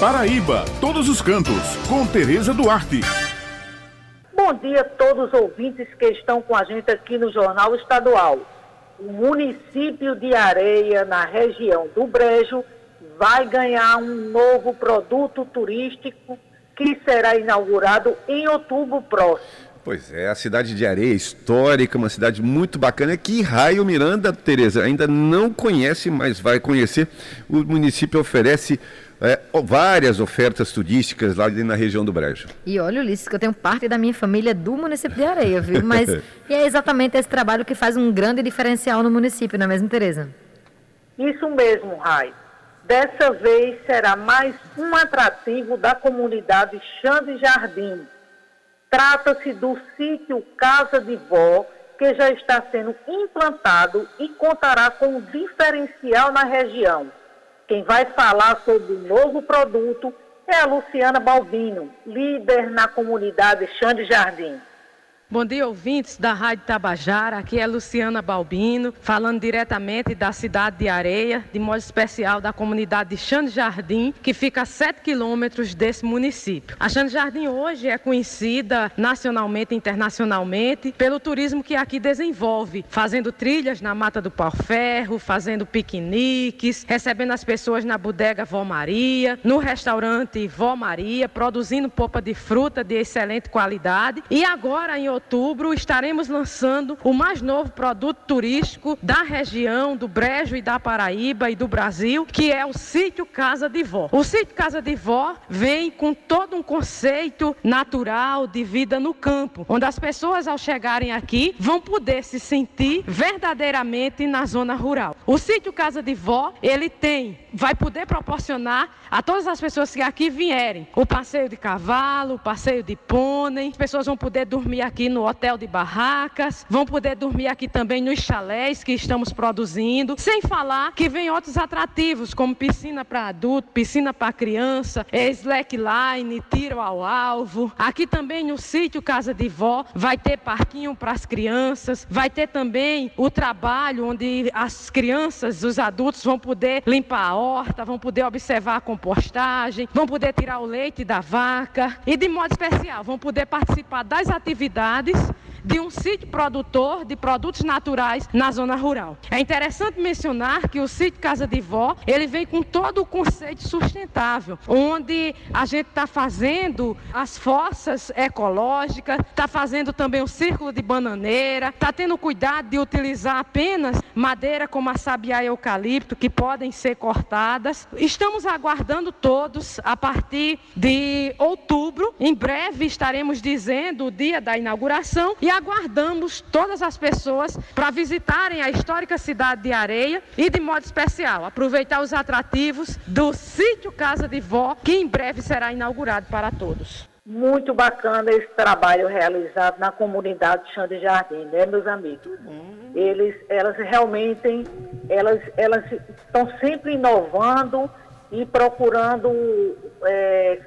Paraíba, todos os cantos, com Tereza Duarte. Bom dia a todos os ouvintes que estão com a gente aqui no Jornal Estadual. O município de Areia, na região do Brejo, vai ganhar um novo produto turístico que será inaugurado em outubro próximo. Pois é, a cidade de Areia, histórica, uma cidade muito bacana, que Raio Miranda, Tereza, ainda não conhece, mas vai conhecer. O município oferece é, várias ofertas turísticas lá na região do Brejo. E olha, Ulisses, que eu tenho parte da minha família do município de Areia, viu? Mas e é exatamente esse trabalho que faz um grande diferencial no município, não é mesmo, Tereza? Isso mesmo, Rai. Dessa vez será mais um atrativo da comunidade Chã de Jardim Trata-se do sítio Casa de Vó, que já está sendo implantado e contará com um diferencial na região. Quem vai falar sobre o novo produto é a Luciana Balbino, líder na comunidade Xande Jardim. Bom dia, ouvintes da Rádio Tabajara. Aqui é Luciana Balbino, falando diretamente da cidade de Areia, de modo especial da comunidade de Xande Jardim, que fica a 7 quilômetros desse município. A Xande Jardim hoje é conhecida nacionalmente e internacionalmente pelo turismo que aqui desenvolve, fazendo trilhas na Mata do Pau Ferro, fazendo piqueniques, recebendo as pessoas na bodega Vó Maria, no restaurante Vó Maria, produzindo polpa de fruta de excelente qualidade. E agora, em outubro, estaremos lançando o mais novo produto turístico da região, do Brejo e da Paraíba e do Brasil, que é o sítio Casa de Vó. O sítio Casa de Vó vem com todo um conceito natural de vida no campo, onde as pessoas, ao chegarem aqui, vão poder se sentir verdadeiramente na zona rural. O sítio Casa de Vó, ele tem, vai poder proporcionar a todas as pessoas que aqui vierem o passeio de cavalo, o passeio de pônei, as pessoas vão poder dormir aqui no hotel de barracas, vão poder dormir aqui também nos chalés que estamos produzindo, sem falar que vem outros atrativos, como piscina para adulto, piscina para criança, slackline, tiro ao alvo. Aqui também no sítio Casa de Vó vai ter parquinho para as crianças, vai ter também o trabalho onde as crianças, os adultos vão poder limpar a horta, vão poder observar a compostagem, vão poder tirar o leite da vaca e de modo especial vão poder participar das atividades de um sítio produtor de produtos naturais na zona rural. É interessante mencionar que o sítio Casa de Vó, ele vem com todo o conceito sustentável, onde a gente está fazendo as fossas ecológicas, está fazendo também o círculo de bananeira, está tendo cuidado de utilizar apenas madeira como a sabiá e eucalipto, que podem ser cortadas. Estamos aguardando todos a partir de outubro. Em breve estaremos dizendo o dia da inauguração inauguração e aguardamos todas as pessoas para visitarem a histórica cidade de Areia e, de modo especial, aproveitar os atrativos do sítio Casa de Vó, que em breve será inaugurado para todos. Muito bacana esse trabalho realizado na comunidade Chão de Jardim, né, meus amigos? Eles, elas realmente, elas, elas estão sempre inovando e procurando é,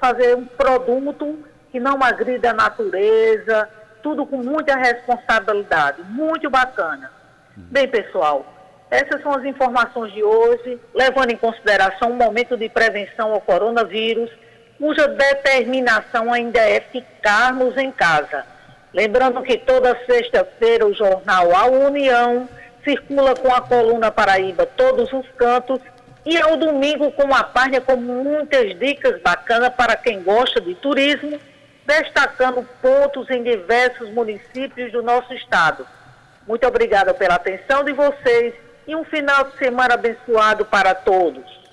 fazer um produto que não agrida a natureza, tudo com muita responsabilidade. Muito bacana. Bem, pessoal, essas são as informações de hoje, levando em consideração o momento de prevenção ao coronavírus, cuja determinação ainda é ficarmos em casa. Lembrando que toda sexta-feira o jornal A União circula com a coluna Paraíba Todos os Cantos e ao domingo com a página com muitas dicas bacanas para quem gosta de turismo destacando pontos em diversos municípios do nosso estado. Muito obrigada pela atenção de vocês e um final de semana abençoado para todos.